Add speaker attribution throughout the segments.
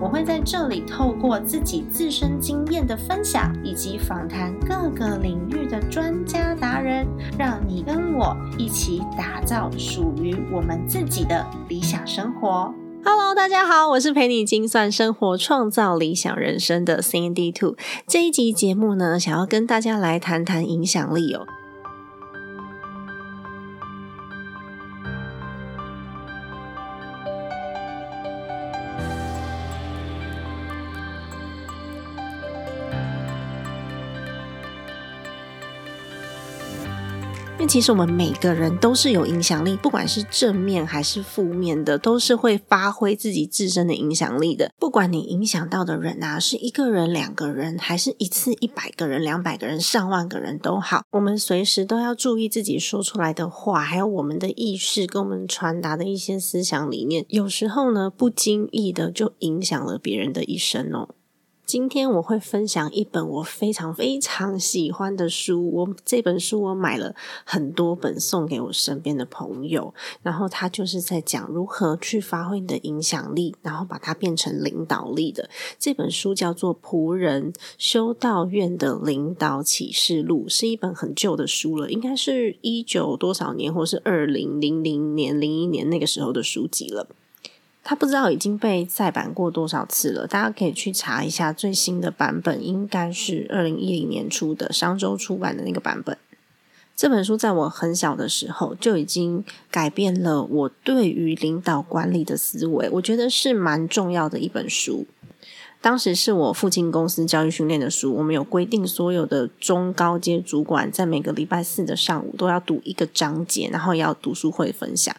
Speaker 1: 我会在这里透过自己自身经验的分享，以及访谈各个领域的专家达人，让你跟我一起打造属于我们自己的理想生活。Hello，大家好，我是陪你精算生活、创造理想人生的 Cindy Two。这一集节目呢，想要跟大家来谈谈影响力哦。因为其实我们每个人都是有影响力，不管是正面还是负面的，都是会发挥自己自身的影响力的。不管你影响到的人啊，是一个人、两个人，还是一次一百个人、两百个人、上万个人都好，我们随时都要注意自己说出来的话，还有我们的意识跟我们传达的一些思想理念。有时候呢，不经意的就影响了别人的一生哦。今天我会分享一本我非常非常喜欢的书。我这本书我买了很多本送给我身边的朋友，然后他就是在讲如何去发挥你的影响力，然后把它变成领导力的。这本书叫做《仆人修道院的领导启示录》，是一本很旧的书了，应该是一九多少年，或是二零零零年、零一年那个时候的书籍了。他不知道已经被再版过多少次了，大家可以去查一下最新的版本，应该是二零一零年初的商周出版的那个版本。这本书在我很小的时候就已经改变了我对于领导管理的思维，我觉得是蛮重要的一本书。当时是我父亲公司教育训练的书，我们有规定所有的中高阶主管在每个礼拜四的上午都要读一个章节，然后要读书会分享。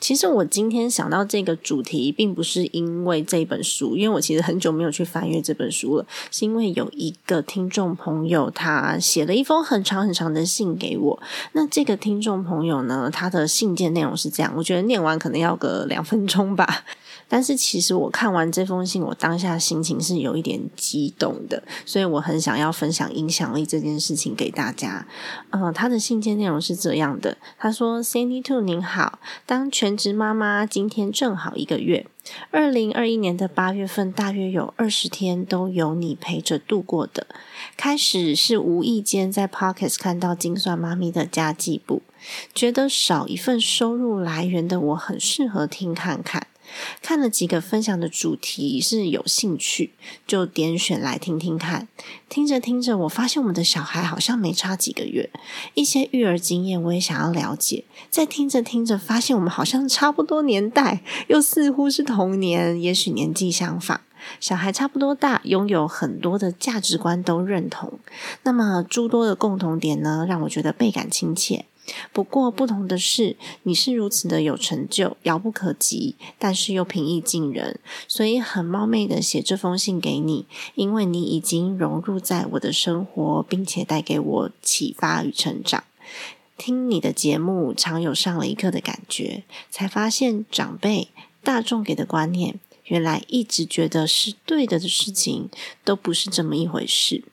Speaker 1: 其实我今天想到这个主题，并不是因为这本书，因为我其实很久没有去翻阅这本书了，是因为有一个听众朋友他写了一封很长很长的信给我。那这个听众朋友呢，他的信件内容是这样，我觉得念完可能要个两分钟吧。但是其实我看完这封信，我当下心情是有一点激动的，所以我很想要分享影响力这件事情给大家。嗯，他的信件内容是这样的：他说，Sandy Two 您好，当全职妈妈今天正好一个月，二零二一年的八月份大约有二十天都有你陪着度过的。开始是无意间在 Pocket 看到精算妈咪的家计簿，觉得少一份收入来源的我很适合听看看。看了几个分享的主题是有兴趣，就点选来听听看。听着听着，我发现我们的小孩好像没差几个月，一些育儿经验我也想要了解。再听着听着，发现我们好像差不多年代，又似乎是童年，也许年纪相仿，小孩差不多大，拥有很多的价值观都认同。那么诸多的共同点呢，让我觉得倍感亲切。不过，不同的是，你是如此的有成就，遥不可及，但是又平易近人，所以很冒昧的写这封信给你，因为你已经融入在我的生活，并且带给我启发与成长。听你的节目，常有上了一课的感觉，才发现长辈、大众给的观念，原来一直觉得是对的的事情，都不是这么一回事。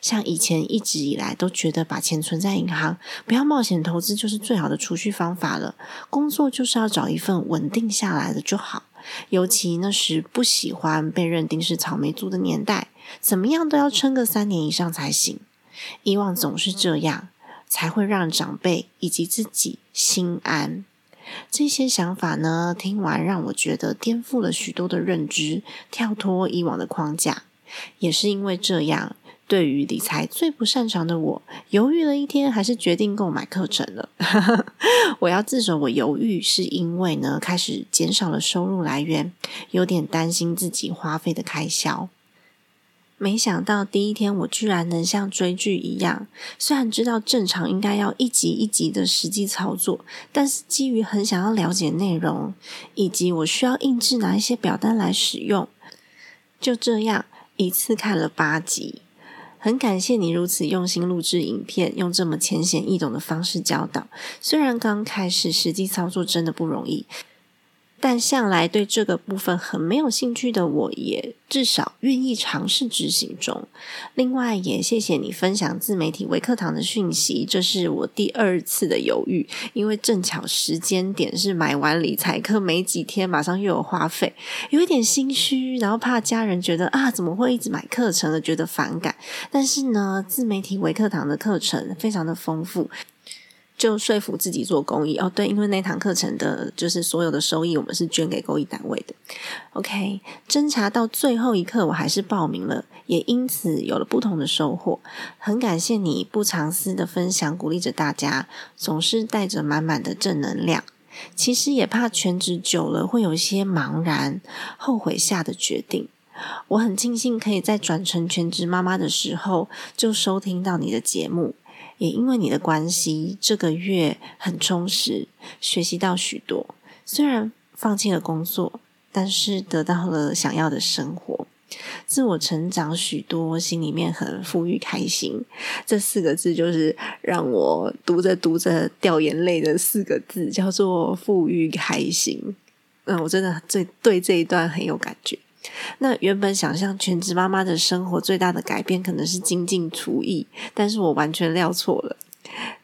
Speaker 1: 像以前一直以来都觉得把钱存在银行，不要冒险投资就是最好的储蓄方法了。工作就是要找一份稳定下来的就好。尤其那时不喜欢被认定是草莓族的年代，怎么样都要撑个三年以上才行。以往总是这样，才会让长辈以及自己心安。这些想法呢，听完让我觉得颠覆了许多的认知，跳脱以往的框架。也是因为这样。对于理财最不擅长的我，犹豫了一天，还是决定购买课程了。我要自首，我犹豫是因为呢，开始减少了收入来源，有点担心自己花费的开销。没想到第一天，我居然能像追剧一样，虽然知道正常应该要一集一集的实际操作，但是基于很想要了解内容，以及我需要印制哪一些表单来使用，就这样一次看了八集。很感谢你如此用心录制影片，用这么浅显易懂的方式教导。虽然刚开始实际操作真的不容易。但向来对这个部分很没有兴趣的我，也至少愿意尝试执行中。另外，也谢谢你分享自媒体微课堂的讯息，这是我第二次的犹豫，因为正巧时间点是买完理财课没几天，马上又有花费，有一点心虚，然后怕家人觉得啊，怎么会一直买课程而觉得反感。但是呢，自媒体微课堂的课程非常的丰富。就说服自己做公益哦，对，因为那堂课程的就是所有的收益，我们是捐给公益单位的。OK，侦查到最后一刻，我还是报名了，也因此有了不同的收获。很感谢你不藏私的分享，鼓励着大家，总是带着满满的正能量。其实也怕全职久了会有一些茫然、后悔下的决定。我很庆幸可以在转成全职妈妈的时候就收听到你的节目。也因为你的关系，这个月很充实，学习到许多。虽然放弃了工作，但是得到了想要的生活，自我成长许多，心里面很富裕开心。这四个字就是让我读着读着掉眼泪的四个字，叫做富裕开心。嗯，我真的最对这一段很有感觉。那原本想象全职妈妈的生活最大的改变可能是精进厨艺，但是我完全料错了，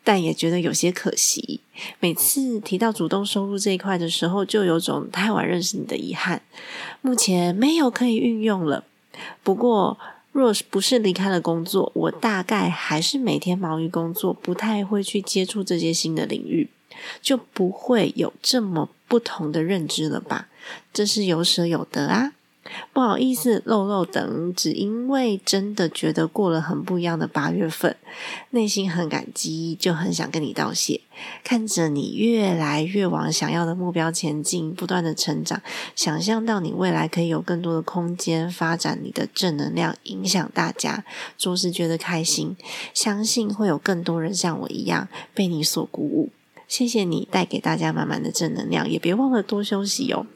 Speaker 1: 但也觉得有些可惜。每次提到主动收入这一块的时候，就有种太晚认识你的遗憾。目前没有可以运用了。不过，若不是离开了工作，我大概还是每天忙于工作，不太会去接触这些新的领域，就不会有这么不同的认知了吧？这是有舍有得啊。不好意思，漏漏等，只因为真的觉得过了很不一样的八月份，内心很感激，就很想跟你道谢。看着你越来越往想要的目标前进，不断的成长，想象到你未来可以有更多的空间发展你的正能量，影响大家，着实觉得开心。相信会有更多人像我一样被你所鼓舞。谢谢你带给大家满满的正能量，也别忘了多休息哦。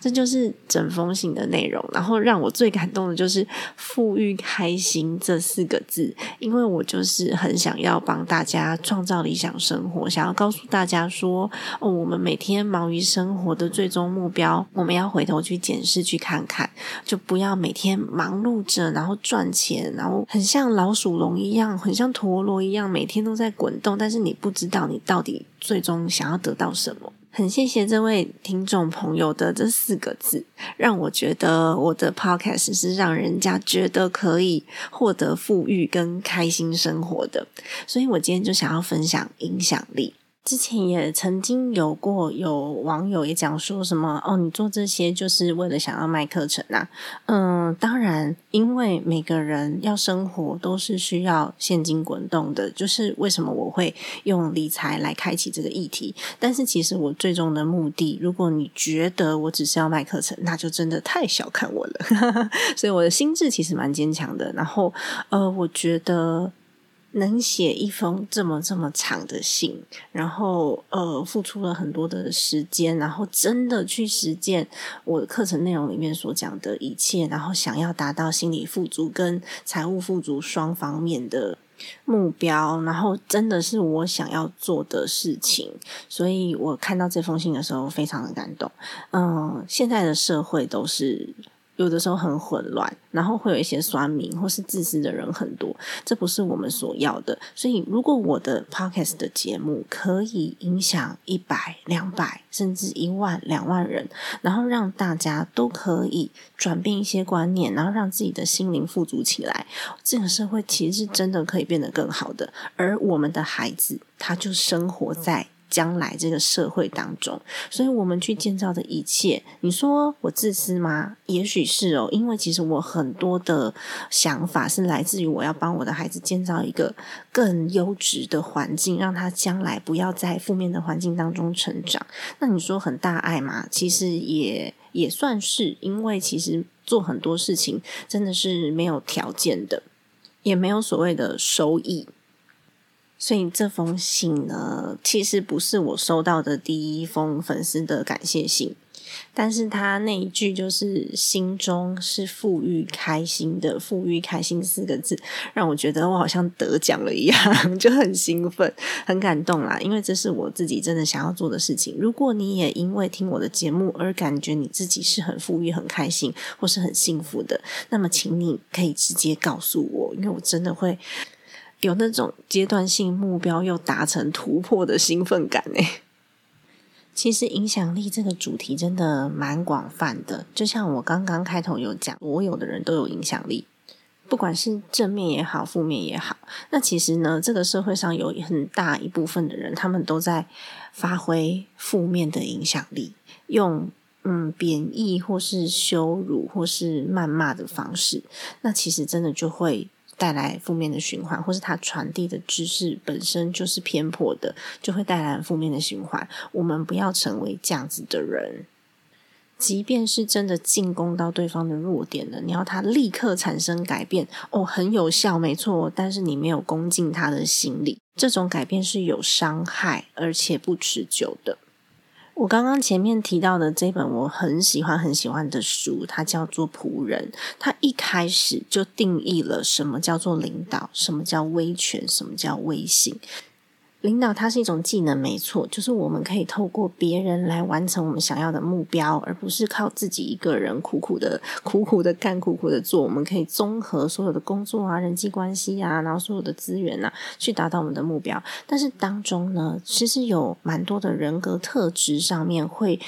Speaker 1: 这就是整封信的内容，然后让我最感动的就是“富裕开心”这四个字，因为我就是很想要帮大家创造理想生活，想要告诉大家说：哦，我们每天忙于生活的最终目标，我们要回头去检视去看看，就不要每天忙碌着，然后赚钱，然后很像老鼠笼一样，很像陀螺一样，每天都在滚动，但是你不知道你到底最终想要得到什么。很谢谢这位听众朋友的这四个字，让我觉得我的 podcast 是让人家觉得可以获得富裕跟开心生活的，所以我今天就想要分享影响力。之前也曾经有过有网友也讲说什么哦，你做这些就是为了想要卖课程啊？嗯，当然，因为每个人要生活都是需要现金滚动的，就是为什么我会用理财来开启这个议题。但是其实我最终的目的，如果你觉得我只是要卖课程，那就真的太小看我了。所以我的心智其实蛮坚强的。然后呃，我觉得。能写一封这么这么长的信，然后呃，付出了很多的时间，然后真的去实践我的课程内容里面所讲的一切，然后想要达到心理富足跟财务富足双方面的目标，然后真的是我想要做的事情，所以我看到这封信的时候非常的感动。嗯，现在的社会都是。有的时候很混乱，然后会有一些酸民或是自私的人很多，这不是我们所要的。所以，如果我的 podcast 的节目可以影响一百、两百，甚至一万、两万人，然后让大家都可以转变一些观念，然后让自己的心灵富足起来，这个社会其实是真的可以变得更好的。而我们的孩子，他就生活在。将来这个社会当中，所以我们去建造的一切，你说我自私吗？也许是哦，因为其实我很多的想法是来自于我要帮我的孩子建造一个更优质的环境，让他将来不要在负面的环境当中成长。那你说很大爱吗？其实也也算是，因为其实做很多事情真的是没有条件的，也没有所谓的收益。所以这封信呢，其实不是我收到的第一封粉丝的感谢信。但是他那一句就是心中是富裕开心的，富裕开心四个字，让我觉得我好像得奖了一样，就很兴奋，很感动啦。因为这是我自己真的想要做的事情。如果你也因为听我的节目而感觉你自己是很富裕、很开心，或是很幸福的，那么请你可以直接告诉我，因为我真的会有那种阶段性目标又达成突破的兴奋感诶。其实影响力这个主题真的蛮广泛的，就像我刚刚开头有讲，所有的人都有影响力，不管是正面也好，负面也好。那其实呢，这个社会上有很大一部分的人，他们都在发挥负面的影响力，用嗯贬义或是羞辱或是谩骂的方式，那其实真的就会。带来负面的循环，或是他传递的知识本身就是偏颇的，就会带来负面的循环。我们不要成为这样子的人。即便是真的进攻到对方的弱点了，你要他立刻产生改变，哦，很有效，没错。但是你没有攻进他的心里，这种改变是有伤害，而且不持久的。我刚刚前面提到的这本我很喜欢很喜欢的书，它叫做《仆人》。它一开始就定义了什么叫做领导，什么叫威权，什么叫威信。领导它是一种技能，没错，就是我们可以透过别人来完成我们想要的目标，而不是靠自己一个人苦苦的、苦苦的干、苦苦的做。我们可以综合所有的工作啊、人际关系啊，然后所有的资源啊，去达到我们的目标。但是当中呢，其实有蛮多的人格特质上面会。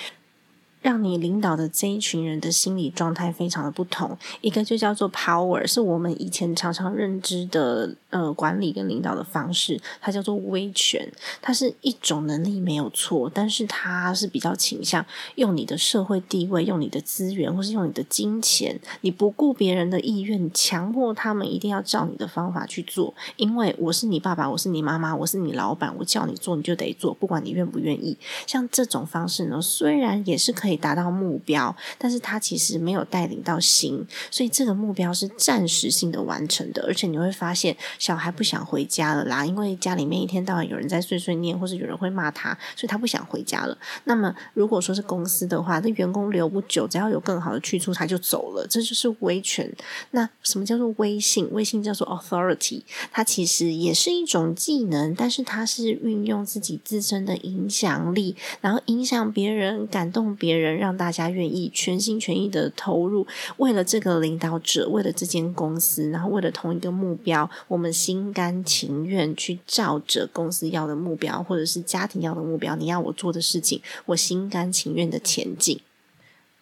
Speaker 1: 让你领导的这一群人的心理状态非常的不同，一个就叫做 power，是我们以前常常认知的呃管理跟领导的方式，它叫做威权，它是一种能力没有错，但是它是比较倾向用你的社会地位、用你的资源或是用你的金钱，你不顾别人的意愿，强迫他们一定要照你的方法去做，因为我是你爸爸，我是你妈妈，我是你老板，我叫你做你就得做，不管你愿不愿意。像这种方式呢，虽然也是可以。可以达到目标，但是他其实没有带领到心，所以这个目标是暂时性的完成的。而且你会发现，小孩不想回家了啦，因为家里面一天到晚有人在碎碎念，或者有人会骂他，所以他不想回家了。那么，如果说是公司的话，那员工留不久，只要有更好的去处，他就走了。这就是威权。那什么叫做威信？威信叫做 authority，它其实也是一种技能，但是它是运用自己自身的影响力，然后影响别人，感动别人。人让大家愿意全心全意的投入，为了这个领导者，为了这间公司，然后为了同一个目标，我们心甘情愿去照着公司要的目标，或者是家庭要的目标，你要我做的事情，我心甘情愿的前进。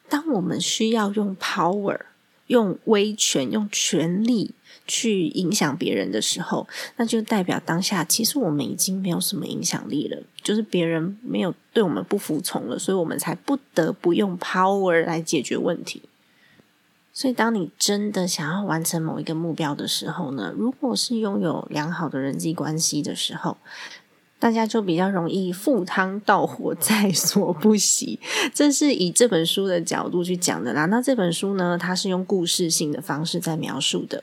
Speaker 1: 当我们需要用 power、用威权、用权力。去影响别人的时候，那就代表当下其实我们已经没有什么影响力了，就是别人没有对我们不服从了，所以我们才不得不用 power 来解决问题。所以，当你真的想要完成某一个目标的时候呢，如果是拥有良好的人际关系的时候，大家就比较容易赴汤蹈火，在所不惜。这是以这本书的角度去讲的啦。那这本书呢，它是用故事性的方式在描述的。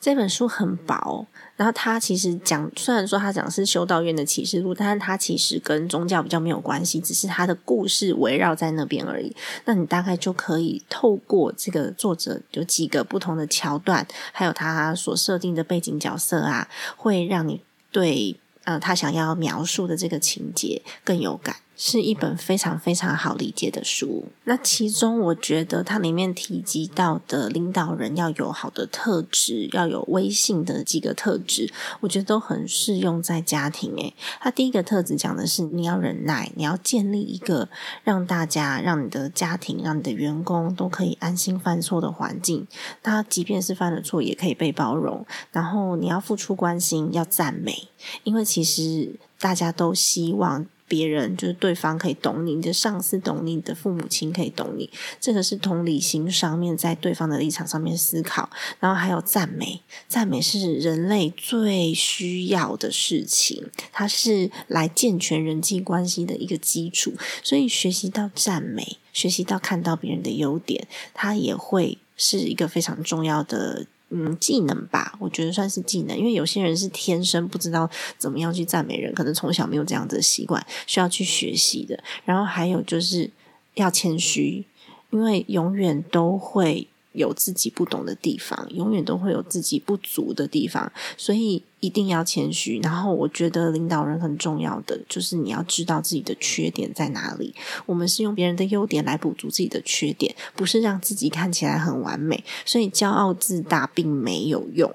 Speaker 1: 这本书很薄，然后它其实讲，虽然说它讲是修道院的启示录，但是它其实跟宗教比较没有关系，只是它的故事围绕在那边而已。那你大概就可以透过这个作者有几个不同的桥段，还有他所设定的背景角色啊，会让你对呃他想要描述的这个情节更有感。是一本非常非常好理解的书。那其中，我觉得它里面提及到的领导人要有好的特质，要有威信的几个特质，我觉得都很适用在家庭。诶，它第一个特质讲的是你要忍耐，你要建立一个让大家、让你的家庭、让你的员工都可以安心犯错的环境。他即便是犯了错，也可以被包容。然后你要付出关心，要赞美，因为其实大家都希望。别人就是对方可以懂你，你的上司懂你，你的父母亲可以懂你，这个是同理心上面在对方的立场上面思考，然后还有赞美，赞美是人类最需要的事情，它是来健全人际关系的一个基础，所以学习到赞美，学习到看到别人的优点，它也会是一个非常重要的。嗯，技能吧，我觉得算是技能，因为有些人是天生不知道怎么样去赞美人，可能从小没有这样子的习惯，需要去学习的。然后还有就是要谦虚，因为永远都会有自己不懂的地方，永远都会有自己不足的地方，所以。一定要谦虚，然后我觉得领导人很重要的就是你要知道自己的缺点在哪里。我们是用别人的优点来补足自己的缺点，不是让自己看起来很完美。所以骄傲自大并没有用。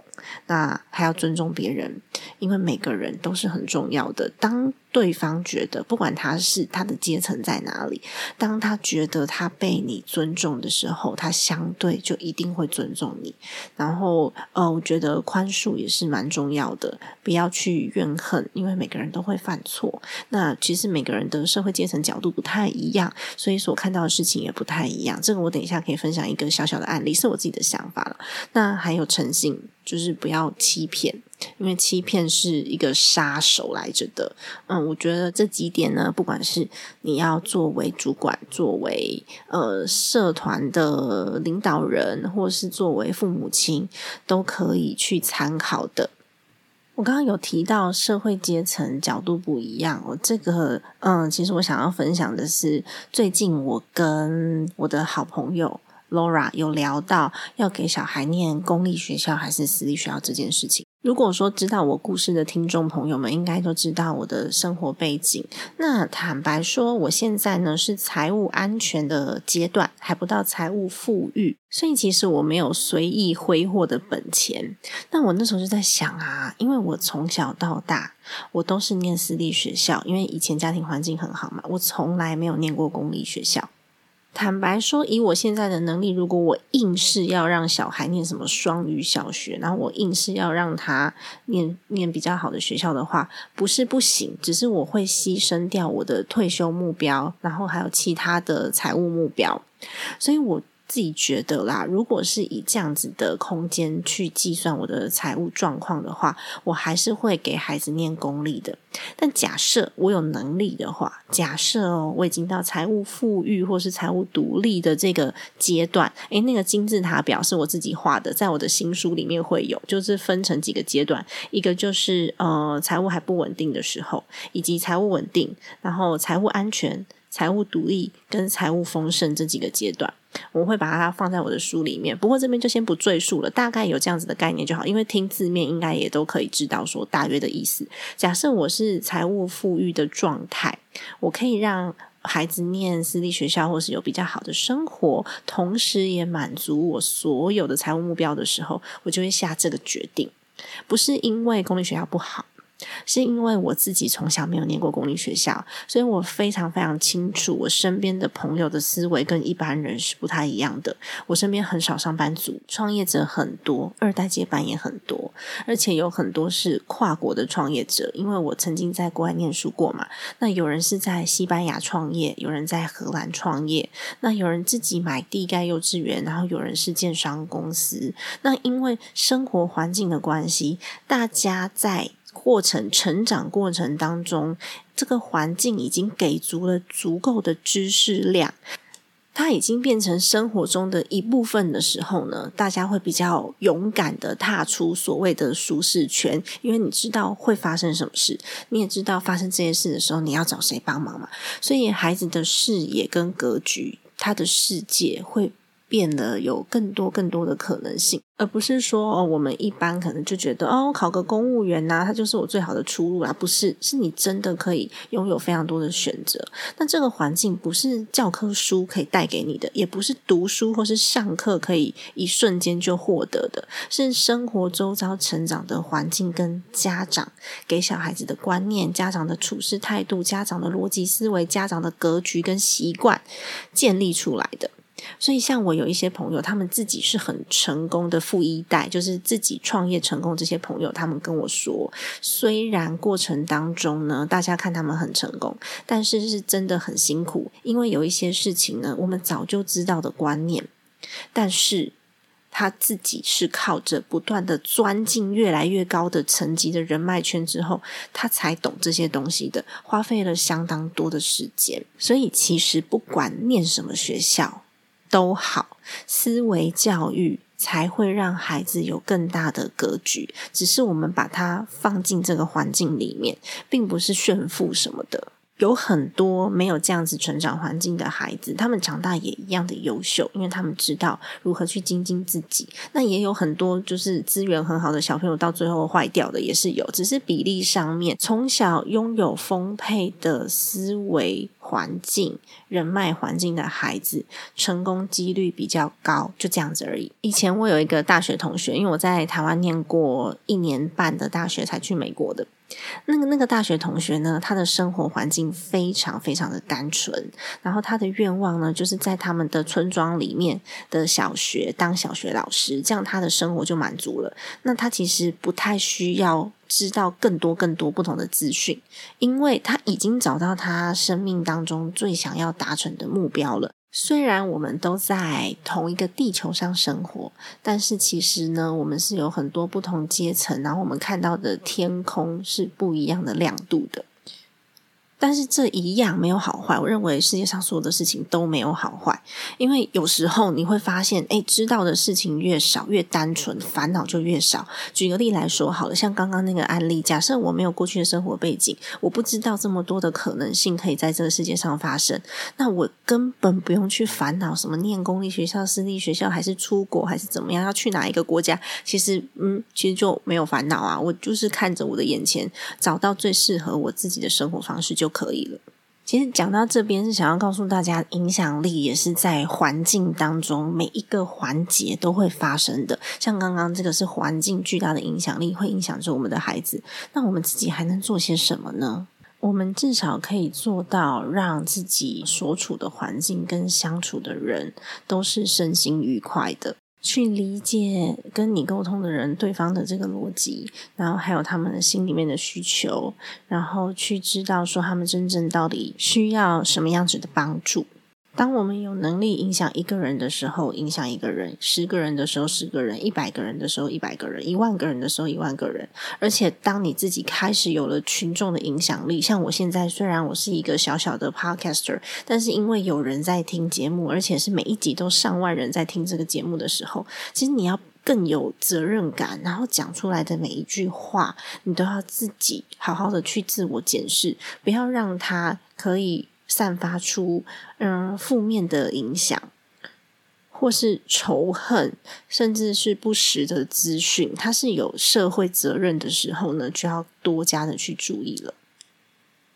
Speaker 1: 那还要尊重别人，因为每个人都是很重要的。当对方觉得不管他是他的阶层在哪里，当他觉得他被你尊重的时候，他相对就一定会尊重你。然后，呃，我觉得宽恕也是蛮重要的。不要去怨恨，因为每个人都会犯错。那其实每个人的社会阶层角度不太一样，所以所看到的事情也不太一样。这个我等一下可以分享一个小小的案例，是我自己的想法了。那还有诚信，就是不要欺骗，因为欺骗是一个杀手来着的。嗯，我觉得这几点呢，不管是你要作为主管，作为呃社团的领导人，或是作为父母亲，都可以去参考的。我刚刚有提到社会阶层角度不一样，我这个嗯，其实我想要分享的是，最近我跟我的好朋友 Laura 有聊到要给小孩念公立学校还是私立学校这件事情。如果说知道我故事的听众朋友们，应该都知道我的生活背景。那坦白说，我现在呢是财务安全的阶段，还不到财务富裕，所以其实我没有随意挥霍的本钱。那我那时候就在想啊，因为我从小到大，我都是念私立学校，因为以前家庭环境很好嘛，我从来没有念过公立学校。坦白说，以我现在的能力，如果我硬是要让小孩念什么双语小学，然后我硬是要让他念念比较好的学校的话，不是不行，只是我会牺牲掉我的退休目标，然后还有其他的财务目标，所以我。自己觉得啦，如果是以这样子的空间去计算我的财务状况的话，我还是会给孩子念公立的。但假设我有能力的话，假设哦，我已经到财务富裕或是财务独立的这个阶段，诶，那个金字塔表是我自己画的，在我的新书里面会有，就是分成几个阶段，一个就是呃财务还不稳定的时候，以及财务稳定，然后财务安全。财务独立跟财务丰盛这几个阶段，我会把它放在我的书里面。不过这边就先不赘述了，大概有这样子的概念就好。因为听字面应该也都可以知道说大约的意思。假设我是财务富裕的状态，我可以让孩子念私立学校，或是有比较好的生活，同时也满足我所有的财务目标的时候，我就会下这个决定。不是因为公立学校不好。是因为我自己从小没有念过公立学校，所以我非常非常清楚，我身边的朋友的思维跟一般人是不太一样的。我身边很少上班族，创业者很多，二代接班也很多，而且有很多是跨国的创业者。因为我曾经在国外念书过嘛，那有人是在西班牙创业，有人在荷兰创业，那有人自己买地盖幼稚园，然后有人是建商公司。那因为生活环境的关系，大家在。过程成长过程当中，这个环境已经给足了足够的知识量，它已经变成生活中的一部分的时候呢，大家会比较勇敢的踏出所谓的舒适圈，因为你知道会发生什么事，你也知道发生这件事的时候你要找谁帮忙嘛，所以孩子的视野跟格局，他的世界会变得有更多更多的可能性。而不是说哦，我们一般可能就觉得哦，考个公务员呐，它就是我最好的出路啊。不是，是你真的可以拥有非常多的选择。那这个环境不是教科书可以带给你的，也不是读书或是上课可以一瞬间就获得的，是生活周遭成长的环境跟家长给小孩子的观念、家长的处事态度、家长的逻辑思维、家长的格局跟习惯建立出来的。所以，像我有一些朋友，他们自己是很成功的富一代，就是自己创业成功。这些朋友，他们跟我说，虽然过程当中呢，大家看他们很成功，但是是真的很辛苦，因为有一些事情呢，我们早就知道的观念，但是他自己是靠着不断的钻进越来越高的层级的人脉圈之后，他才懂这些东西的，花费了相当多的时间。所以，其实不管念什么学校。都好，思维教育才会让孩子有更大的格局。只是我们把它放进这个环境里面，并不是炫富什么的。有很多没有这样子成长环境的孩子，他们长大也一样的优秀，因为他们知道如何去精进自己。那也有很多就是资源很好的小朋友，到最后坏掉的也是有，只是比例上面，从小拥有丰沛的思维环境、人脉环境的孩子，成功几率比较高，就这样子而已。以前我有一个大学同学，因为我在台湾念过一年半的大学，才去美国的。那个那个大学同学呢，他的生活环境非常非常的单纯，然后他的愿望呢，就是在他们的村庄里面的小学当小学老师，这样他的生活就满足了。那他其实不太需要知道更多更多不同的资讯，因为他已经找到他生命当中最想要达成的目标了。虽然我们都在同一个地球上生活，但是其实呢，我们是有很多不同阶层，然后我们看到的天空是不一样的亮度的。但是这一样没有好坏，我认为世界上所有的事情都没有好坏，因为有时候你会发现，哎，知道的事情越少，越单纯，烦恼就越少。举个例来说好了，像刚刚那个案例，假设我没有过去的生活背景，我不知道这么多的可能性可以在这个世界上发生，那我根本不用去烦恼什么念公立学校、私立学校，还是出国，还是怎么样，要去哪一个国家，其实，嗯，其实就没有烦恼啊。我就是看着我的眼前，找到最适合我自己的生活方式就。可以了。其实讲到这边是想要告诉大家，影响力也是在环境当中每一个环节都会发生的。像刚刚这个是环境巨大的影响力，会影响着我们的孩子。那我们自己还能做些什么呢？我们至少可以做到让自己所处的环境跟相处的人都是身心愉快的。去理解跟你沟通的人对方的这个逻辑，然后还有他们的心里面的需求，然后去知道说他们真正到底需要什么样子的帮助。当我们有能力影响一个人的时候，影响一个人；十个人的时候，十个人；一百个人的时候，一百个人；一万个人的时候，一万个人。而且，当你自己开始有了群众的影响力，像我现在，虽然我是一个小小的 podcaster，但是因为有人在听节目，而且是每一集都上万人在听这个节目的时候，其实你要更有责任感，然后讲出来的每一句话，你都要自己好好的去自我检视，不要让它可以。散发出嗯负面的影响，或是仇恨，甚至是不实的资讯，它是有社会责任的时候呢，就要多加的去注意了。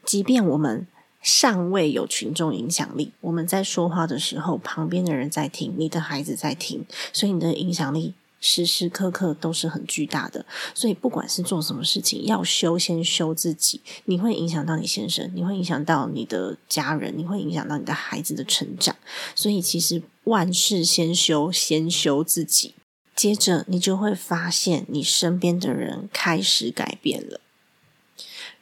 Speaker 1: 即便我们尚未有群众影响力，我们在说话的时候，旁边的人在听，你的孩子在听，所以你的影响力。时时刻刻都是很巨大的，所以不管是做什么事情，要修先修自己。你会影响到你先生，你会影响到你的家人，你会影响到你的孩子的成长。所以其实万事先修，先修自己，接着你就会发现你身边的人开始改变了。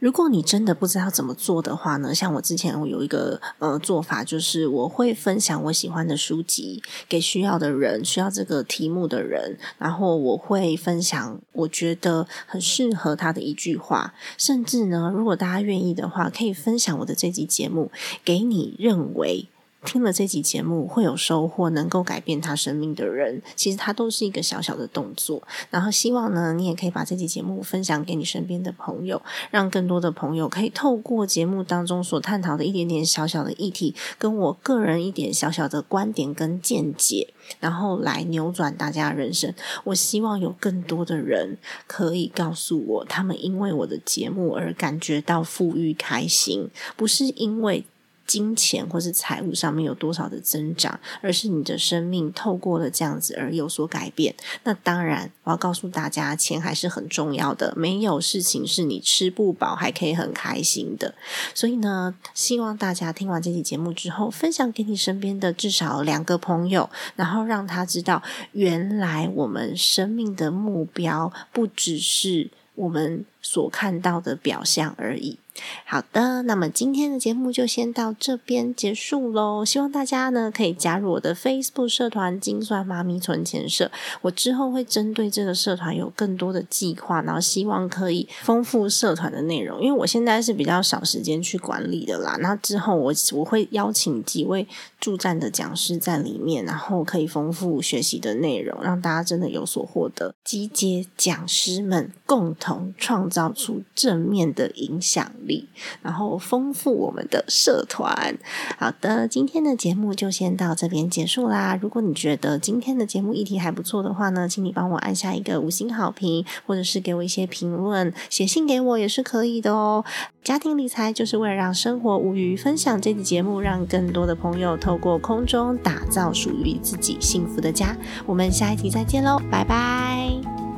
Speaker 1: 如果你真的不知道怎么做的话呢？像我之前我有一个呃做法，就是我会分享我喜欢的书籍给需要的人，需要这个题目的人，然后我会分享我觉得很适合他的一句话，甚至呢，如果大家愿意的话，可以分享我的这集节目给你认为。听了这集节目会有收获，能够改变他生命的人，其实他都是一个小小的动作。然后希望呢，你也可以把这集节目分享给你身边的朋友，让更多的朋友可以透过节目当中所探讨的一点点小小的议题，跟我个人一点小小的观点跟见解，然后来扭转大家人生。我希望有更多的人可以告诉我，他们因为我的节目而感觉到富裕开心，不是因为。金钱或是财务上面有多少的增长，而是你的生命透过了这样子而有所改变。那当然，我要告诉大家，钱还是很重要的。没有事情是你吃不饱还可以很开心的。所以呢，希望大家听完这期节目之后，分享给你身边的至少两个朋友，然后让他知道，原来我们生命的目标不只是我们所看到的表象而已。好的，那么今天的节目就先到这边结束喽。希望大家呢可以加入我的 Facebook 社团“精算妈咪存钱社”。我之后会针对这个社团有更多的计划，然后希望可以丰富社团的内容。因为我现在是比较少时间去管理的啦。那之后我我会邀请几位助战的讲师在里面，然后可以丰富学习的内容，让大家真的有所获得。集结讲师们共同创造出正面的影响力，然后丰富我们的社团。好的，今天的节目就先到这边结束啦。如果你觉得今天的节目议题还不错的话呢，请你帮我按下一个五星好评，或者是给我一些评论，写信给我也是可以的哦。家庭理财就是为了让生活无余，分享这期节目，让更多的朋友透过空中打造属于自己幸福的家。我们下一集再见喽，拜拜。